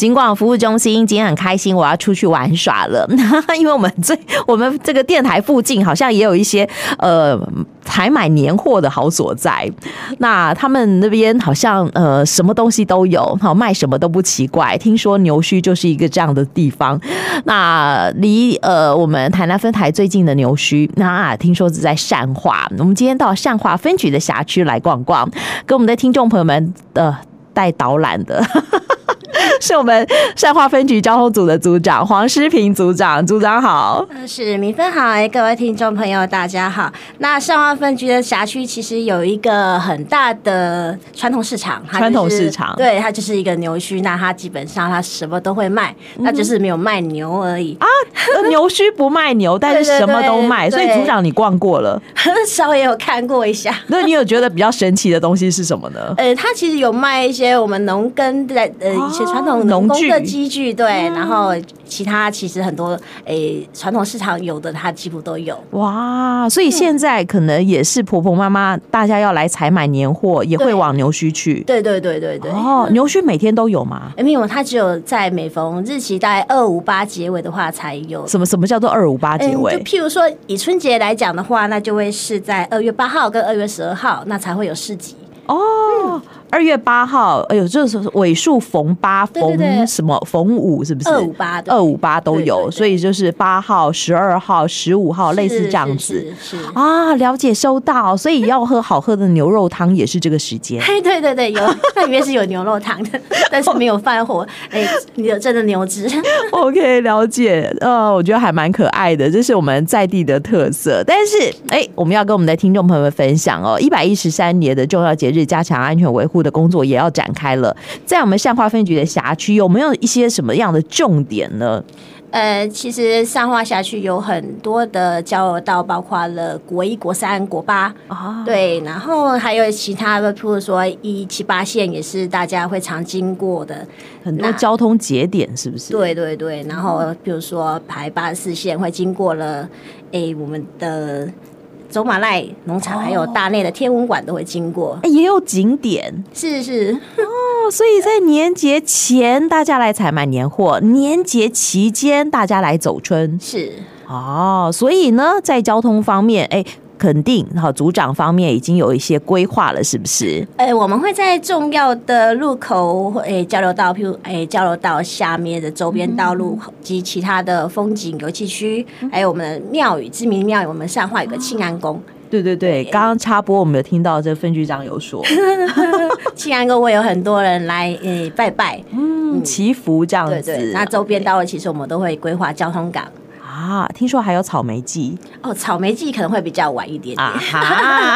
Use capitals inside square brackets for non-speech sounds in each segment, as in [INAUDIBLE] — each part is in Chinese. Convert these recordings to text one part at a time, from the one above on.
警广服务中心今天很开心，我要出去玩耍了，[LAUGHS] 因为我们这我们这个电台附近好像也有一些呃采买年货的好所在。那他们那边好像呃什么东西都有，好卖什么都不奇怪。听说牛墟就是一个这样的地方。那离呃我们台南分台最近的牛墟，那、听说是在善化。我们今天到善化分局的辖区来逛逛，跟我们的听众朋友们的带导览的。[LAUGHS] 是我们善化分局交通组的组长黄诗平组长，组长好。是明芬好，各位听众朋友大家好。那善化分局的辖区其实有一个很大的传统市场，传统市场，对，它就是一个牛墟。那它基本上它什么都会卖，那就是没有卖牛而已啊。牛墟不卖牛，[LAUGHS] 但是什么都卖。所以组长你逛过了，[LAUGHS] 稍微有看过一下。那你有觉得比较神奇的东西是什么呢？呃，它其实有卖一些我们农耕的呃一些传统农工的机具，对，然后其他其实很多诶传统市场有的它几乎都有。哇，所以现在可能也是婆婆妈妈大家要来采买年货，也会往牛墟去。对对对对对。哦，牛墟每天都有吗？没有，它只有在每逢日期大概二五八结尾的话才有。什么什么叫做二五八结尾？就譬如说以春节来讲的话，那就会是在二月八号跟二月十二号，那才会有市集。哦。嗯二月八号，哎呦，这是尾数逢八逢什么逢五是不是？二五八二五八都有，所以就是八号、十二号、十五号类似这样子。是，是，是啊，了解收到。所以要喝好喝的牛肉汤也是这个时间。[LAUGHS] 嘿，对对对，有它里面是有牛肉汤的，[LAUGHS] 但是没有饭火，哎，有真的牛汁。[LAUGHS] OK，了解。呃，我觉得还蛮可爱的，这是我们在地的特色。但是，哎，我们要跟我们的听众朋友们分享哦，一百一十三年的重要节日，加强安全维护的工作也要展开了，在我们善化分局的辖区有没有一些什么样的重点呢？呃，其实善化辖区有很多的交流道，包括了国一、国三、国八哦，对，然后还有其他的，譬如说一七八线也是大家会常经过的很多交通节点，是不是？对对对，然后比如说排八十四线会经过了，哎，我们的。走马濑农场还有大内的天文馆都会经过，也有景点，是是。哦，所以在年节前大家来采买年货，年节期间大家来走春，是。哦，所以呢，在交通方面，哎。肯定，好，组长方面已经有一些规划了，是不是？哎、欸，我们会在重要的路口，诶、欸，交流道，譬如，诶、欸，交流道下面的周边道路及其他的风景游憩区，还有我们的庙宇，知名庙宇，我们善化有个庆安宫。对对对，刚刚插播，我们有听到这个分局长有说，[LAUGHS] 庆安宫会有很多人来，诶、欸，拜拜，嗯，祈福这样子。那周边道路其实我们都会规划交通港。啊，听说还有草莓季。哦，草莓季可能会比较晚一点点，啊，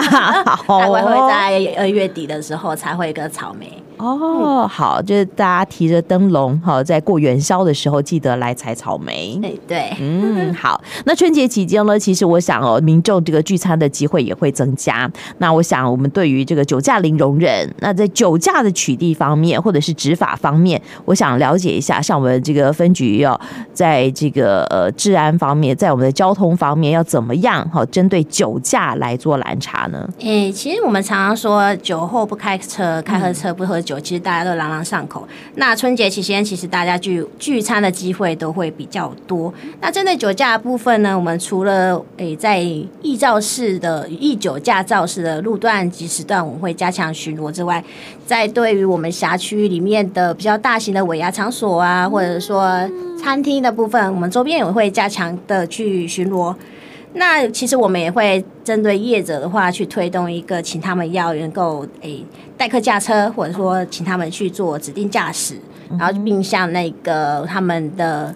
哈，大概 [LAUGHS] 会在二月底的时候才会一个草莓。哦，好，就是大家提着灯笼哈，在过元宵的时候记得来采草莓。对对，嗯，好。那春节期间呢，其实我想哦，民众这个聚餐的机会也会增加。那我想，我们对于这个酒驾零容忍，那在酒驾的取缔方面，或者是执法方面，我想了解一下，像我们这个分局要在这个呃治安方面，在我们的交通方面要怎么样哈，针对酒驾来做拦查呢？诶，其实我们常常说，酒后不开车，开喝车不喝。酒其实大家都朗朗上口。那春节期间，其实大家聚聚餐的机会都会比较多。那针对酒驾部分呢，我们除了诶、在易肇事的易酒驾肇事的路段及时段，我们会加强巡逻之外，在对于我们辖区里面的比较大型的尾牙场所啊，或者说餐厅的部分，我们周边也会加强的去巡逻。那其实我们也会针对业者的话，去推动一个，请他们要能够诶代客驾车，或者说请他们去做指定驾驶，然后并向那个他们的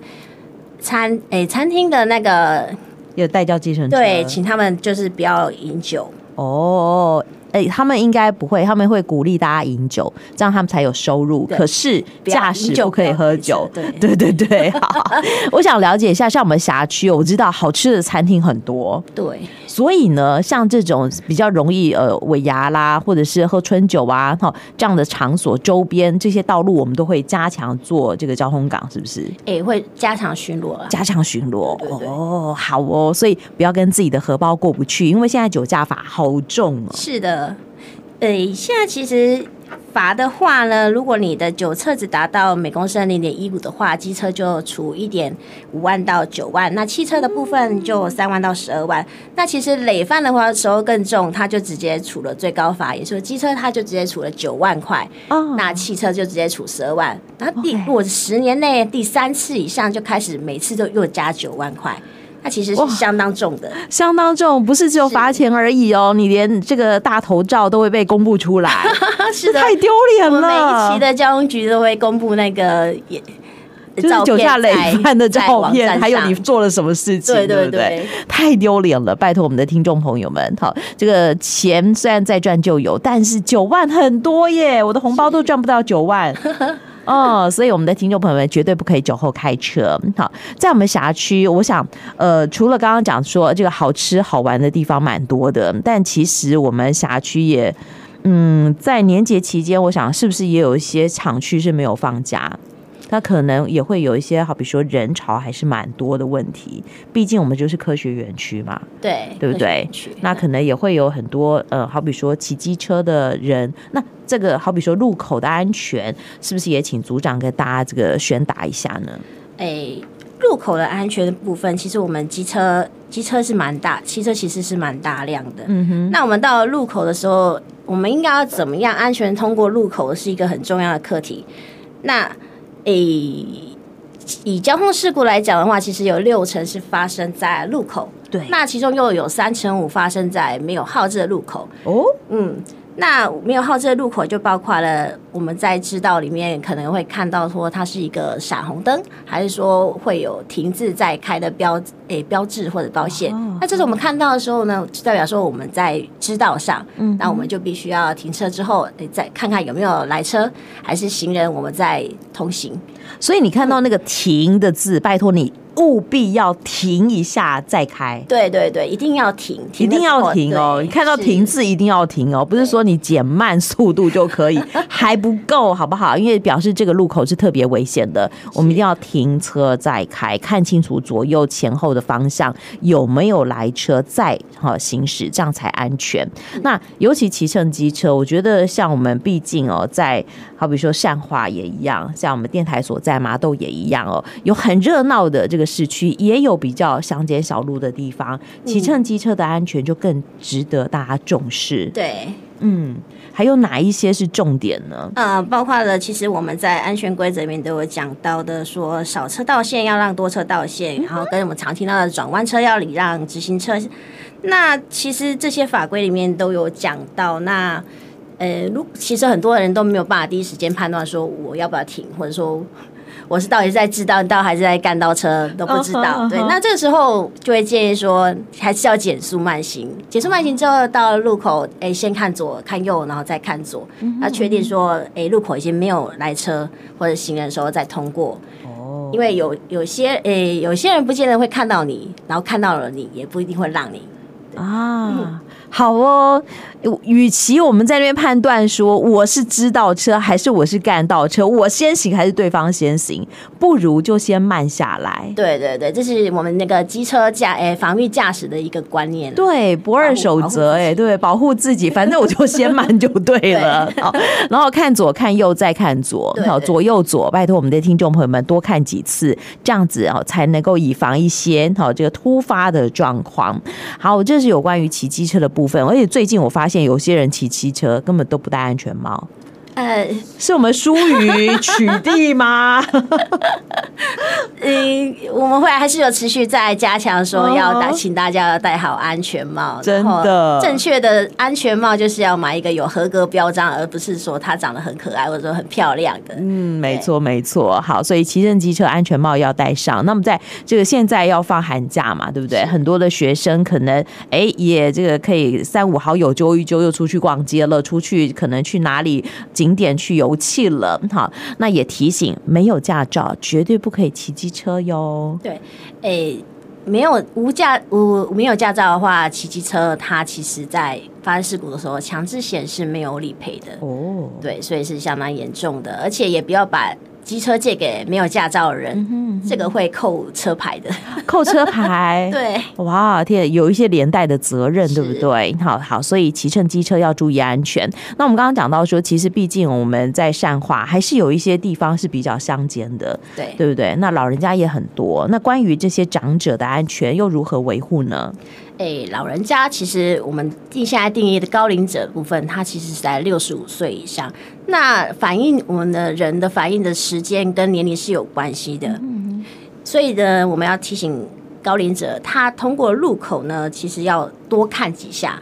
餐诶餐厅的那个有代驾计程车，对，请他们就是不要饮酒。哦。哎、欸，他们应该不会，他们会鼓励大家饮酒，这样他们才有收入。可是驾驶不可以喝酒，对 [LAUGHS] 对对对。好，[LAUGHS] 我想了解一下，像我们辖区，我知道好吃的餐厅很多，对。所以呢，像这种比较容易呃尾牙啦，或者是喝春酒啊，哈这样的场所周边这些道路，我们都会加强做这个交通岗，是不是？哎、欸，会加强巡逻，加强巡逻。哦，好哦，所以不要跟自己的荷包过不去，因为现在酒驾法好重哦。是的。呃，现在其实罚的话呢，如果你的酒测值达到每公升零点一五的话，机车就处一点五万到九万，那汽车的部分就三万到十二万。那其实累犯的话，时候更重，他就直接处了最高罚，也就是机车他就直接处了九万块，哦，那汽车就直接处十二万。那第如果十年内第三次以上，就开始每次都又加九万块。它其实是相当重的，相当重，不是只有罚钱而已哦，你连这个大头照都会被公布出来，[LAUGHS] 是的，太丢脸了。每一期的交通局都会公布那个也，就是酒驾累犯的照片，还有你做了什么事情，对对对，对？对。太丢脸了。拜托我们的听众朋友们，好，这个钱虽然再赚就有，但是九万很多耶，我的红包都赚不到九万。[LAUGHS] 哦，所以我们的听众朋友们绝对不可以酒后开车。好，在我们辖区，我想，呃，除了刚刚讲说这个好吃好玩的地方蛮多的，但其实我们辖区也，嗯，在年节期间，我想是不是也有一些厂区是没有放假？它可能也会有一些，好比说人潮还是蛮多的问题。毕竟我们就是科学园区嘛，对，对不对？那可能也会有很多，呃，好比说骑机车的人。那这个好比说路口的安全，是不是也请组长跟大家这个宣达一下呢？哎，路口的安全的部分，其实我们机车机车是蛮大，汽车其实是蛮大量的。嗯哼。那我们到了路口的时候，我们应该要怎么样安全通过路口，是一个很重要的课题。那诶，以交通事故来讲的话，其实有六成是发生在路口，对，那其中又有三成五发生在没有号志的路口。哦，嗯。那没有号志的路口就包括了我们在知道里面可能会看到说它是一个闪红灯，还是说会有停滞在开的标诶、欸、标志或者标线。哦、那这是我们看到的时候呢，代表说我们在知道上，嗯，那我们就必须要停车之后，诶、欸，再看看有没有来车还是行人，我们在通行。所以你看到那个“停”的字，拜托你。务必要停一下再开。对对对，一定要停，停一定要停哦！你看到“停”字一定要停哦，不是说你减慢速度就可以，[LAUGHS] 还不够，好不好？因为表示这个路口是特别危险的，我们一定要停车再开，看清楚左右前后的方向有没有来车再哈行驶，这样才安全。那尤其骑乘机车，我觉得像我们毕竟哦，在好比说善化也一样，像我们电台所在麻豆也一样哦，有很热闹的这个。市区也有比较乡间小路的地方，骑乘机车的安全就更值得大家重视。对，嗯，还有哪一些是重点呢？呃，包括了，其实我们在安全规则里面都有讲到的，说少车道线要让多车道线，然后跟我们常听到的转弯车要礼让直行车。那其实这些法规里面都有讲到。那呃，如其实很多人都没有办法第一时间判断说我要不要停，或者说。我是到底是在支道道还是在干道车都不知道。Uh huh, uh huh. 对，那这个时候就会建议说，还是要减速慢行。减速慢行之后，到了路口，哎、欸，先看左看右，然后再看左。那确、uh. 定说，哎、欸，路口已经没有来车或者行人的时候再通过。哦。因为有有些哎、欸，有些人不见得会看到你，然后看到了你也不一定会让你。啊。嗯好哦，与其我们在那边判断说我是知道车还是我是干道车，我先行还是对方先行，不如就先慢下来。对对对，这是我们那个机车驾诶防御驾驶的一个观念。对，不二守则诶，对，[LAUGHS] 保护自己，反正我就先慢就对了。对 [LAUGHS] 好，然后看左看右再看左，好，左右左，拜托我们的听众朋友们多看几次，这样子哦才能够以防一些好这个突发的状况。好，这是有关于骑机车的部部分，而且最近我发现有些人骑汽车根本都不戴安全帽。呃，是我们疏于取缔吗？[LAUGHS] 嗯，我们会还是有持续在加强，说要打，请大家要戴好安全帽。真的，正确的安全帽就是要买一个有合格标章，而不是说它长得很可爱或者说很漂亮的。嗯，没错没错。好，所以骑乘机车安全帽要戴上。那么在这个现在要放寒假嘛，对不对？很多的学生可能哎也这个可以三五好友揪一揪，又出去逛街了，出去可能去哪里景点去游憩了。好，那也提醒没有驾照绝对不可以骑机车哟。对，诶、欸，没有无驾无没有驾照的话，骑机车它其实在发生事故的时候，强制险是没有理赔的。哦，对，所以是相当严重的，而且也不要把机车借给没有驾照的人，嗯、这个会扣车牌的，[LAUGHS] [LAUGHS] 扣车牌。对，哇天，有一些连带的责任，对不对？好好，所以骑乘机车要注意安全。那我们刚刚讲到说，其实毕竟我们在善化还是有一些地方是比较乡间的，对，对不对？那老人家也很多。那关于这些长者的安全，又如何维护呢？哎，老人家其实我们定现在定义的高龄者部分，他其实是在六十五岁以上。那反映我们的人的反应的时间跟年龄是有关系的，嗯所以呢，我们要提醒高龄者，他通过路口呢，其实要多看几下。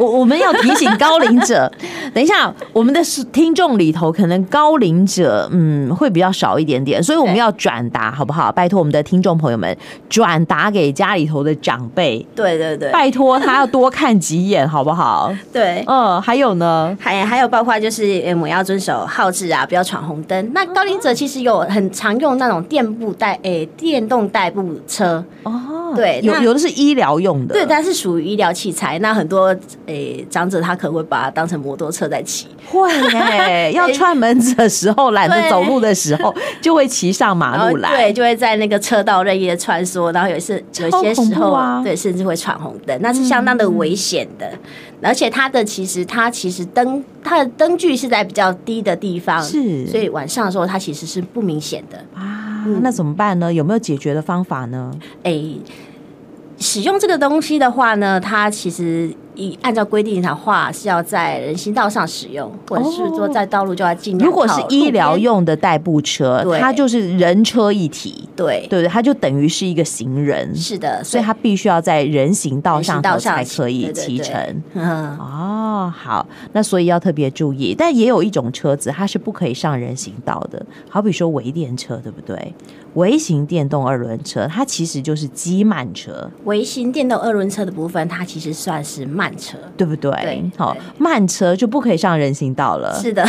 我我们要提醒高龄者，[LAUGHS] 等一下，我们的听众里头可能高龄者嗯会比较少一点点，所以我们要转达好不好？拜托我们的听众朋友们转达给家里头的长辈，对对对，拜托他要多看几眼好不好？[LAUGHS] 对，嗯，还有呢，还还有包括就是我们要遵守号志啊，不要闯红灯。那高龄者其实有很常用那种电步代诶电动代步车哦，对，有有的是医疗用的，对，但是属于医疗器材，那很多。诶、欸，长者他可能会把它当成摩托车在骑，会哎，要串门子的时候，懒得走路的时候，[LAUGHS] 就会骑上马路来，对，就会在那个车道任意的穿梭，然后有一次有些时候，啊、对，甚至会闯红灯，那是相当的危险的。嗯、而且它的其实它其实灯它的灯具是在比较低的地方，是，所以晚上的时候它其实是不明显的啊。那怎么办呢？有没有解决的方法呢？哎、欸，使用这个东西的话呢，它其实。以按照规定的话，是要在人行道上使用，或者是说在道路就要尽量。如果是医疗用的代步车，它就是人车一体，对对对，它就等于是一个行人，是的，所以它必须要在人行道上头才可以骑乘。嗯，哦，好，那所以要特别注意。但也有一种车子，它是不可以上人行道的，好比说微电车，对不对？微型电动二轮车，它其实就是机慢车。微型电动二轮车的部分，它其实算是慢车，对不对？对，好，慢车就不可以上人行道了。是的，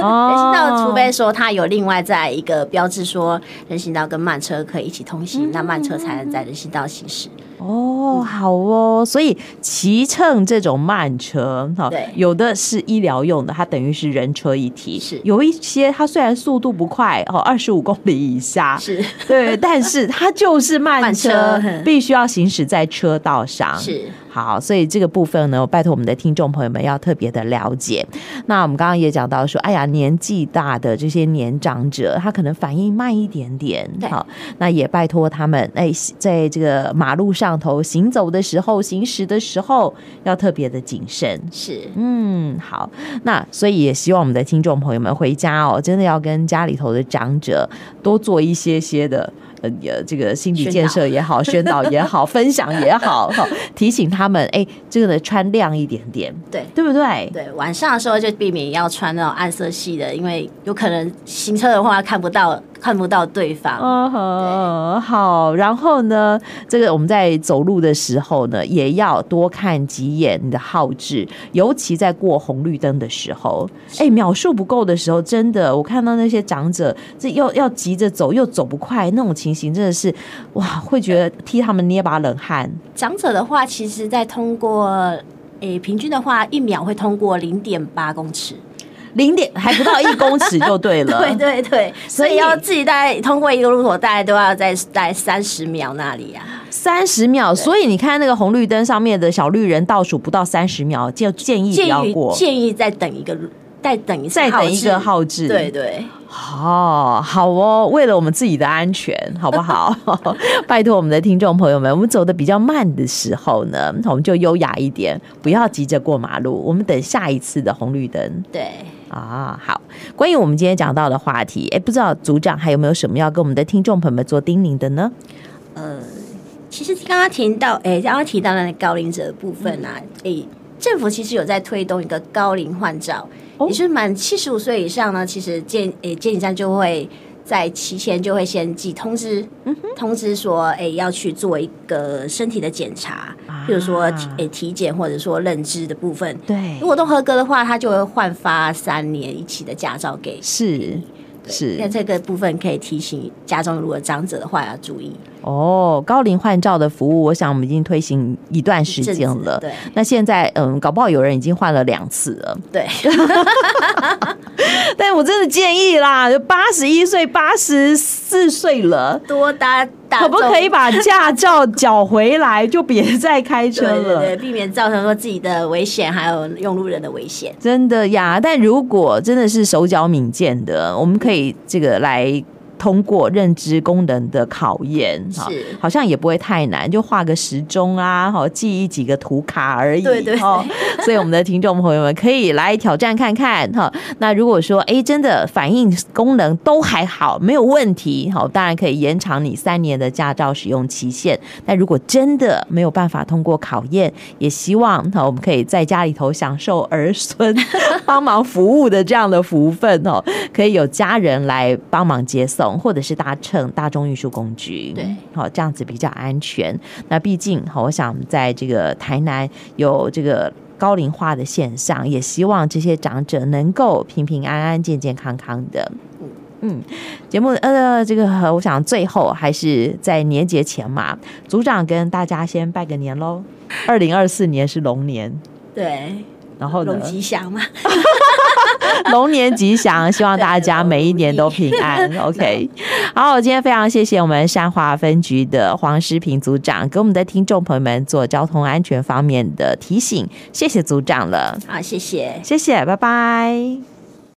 哦、[LAUGHS] 人行道除非说它有另外在一个标志说人行道跟慢车可以一起通行，嗯、那慢车才能在人行道行驶。哦，好哦，所以骑乘这种慢车，哈，对，有的是医疗用的，它等于是人车一体；是。有一些它虽然速度不快，哦，二十五公里以下，是。对，但是它就是慢车，[LAUGHS] 慢车必须要行驶在车道上。是。好，所以这个部分呢，我拜托我们的听众朋友们要特别的了解。那我们刚刚也讲到说，哎呀，年纪大的这些年长者，他可能反应慢一点点。好，那也拜托他们，哎，在这个马路上头行走的时候、行驶的时候，要特别的谨慎。是，嗯，好。那所以也希望我们的听众朋友们回家哦，真的要跟家里头的长者多做一些些的。呃，这个心理建设也好，[LAUGHS] 宣导也好，分享也好，好提醒他们，哎，这个呢穿亮一点点，对，对不对？对，晚上的时候就避免要穿那种暗色系的，因为有可能行车的话看不到。看不到对方。嗯哼，好。然后呢，这个我们在走路的时候呢，也要多看几眼你的号志，尤其在过红绿灯的时候。哎，秒数不够的时候，真的，我看到那些长者，这又要急着走又走不快，那种情形真的是，哇，会觉得替他们捏把冷汗。长者的话，其实在通过，诶，平均的话，一秒会通过零点八公尺。零点还不到一公尺就对了，对 [LAUGHS] 对对，所以要自己大概通过一个路口，大概都要在在三十秒那里啊，三十秒。所以你看那个红绿灯上面的小绿人倒数不到三十秒，就建议不要过，建议再等一个，再等一再等一个号志，对对。哦好哦，为了我们自己的安全，好不好？[LAUGHS] 拜托我们的听众朋友们，我们走的比较慢的时候呢，我们就优雅一点，不要急着过马路，我们等下一次的红绿灯。对。啊，好。关于我们今天讲到的话题，哎，不知道组长还有没有什么要跟我们的听众朋友们做叮咛的呢？呃，其实刚刚提到，哎，刚刚提到的高龄者的部分啊，哎，政府其实有在推动一个高龄换照，也就是满七十五岁以上呢，其实建诶建理站就会。在提前就会先寄通知，通知说，哎、欸，要去做一个身体的检查，比如说，哎、欸，体检或者说认知的部分。对，如果都合格的话，他就会换发三年一期的驾照给。是是，那这个部分可以提醒家中如果长者的话要注意。哦，高龄换照的服务，我想我们已经推行一段时间了。对，那现在嗯，搞不好有人已经换了两次了。对，但 [LAUGHS] 我真的建议啦，就八十一岁、八十四岁了，多搭大可不可以把驾照缴回来，就别再开车了？[LAUGHS] 对，对，对，避免造成说自己的危险，还有用路人的危险。真的呀，但如果真的是手脚敏健的，我们可以这个来。通过认知功能的考验，哈，好像也不会太难，就画个时钟啊，哈，记忆几个图卡而已，对对，哦。所以我们的听众朋友们可以来挑战看看，哈。那如果说，哎，真的反应功能都还好，没有问题，好，当然可以延长你三年的驾照使用期限。但如果真的没有办法通过考验，也希望哈，我们可以在家里头享受儿孙 [LAUGHS] 帮忙服务的这样的福分哦，可以有家人来帮忙接送。或者是搭乘大众运输工具，对，好，这样子比较安全。那毕竟，好，我想在这个台南有这个高龄化的现象，也希望这些长者能够平平安安、健健康康的。嗯，节目呃，这个我想最后还是在年节前嘛，组长跟大家先拜个年喽。二零二四年是龙年，对，然后龙吉祥嘛。[LAUGHS] 龙年吉祥，希望大家每一年都平安。[LAUGHS] OK，好，今天非常谢谢我们善华分局的黄诗平组长给我们的听众朋友们做交通安全方面的提醒，谢谢组长了。好，谢谢，谢谢，拜拜。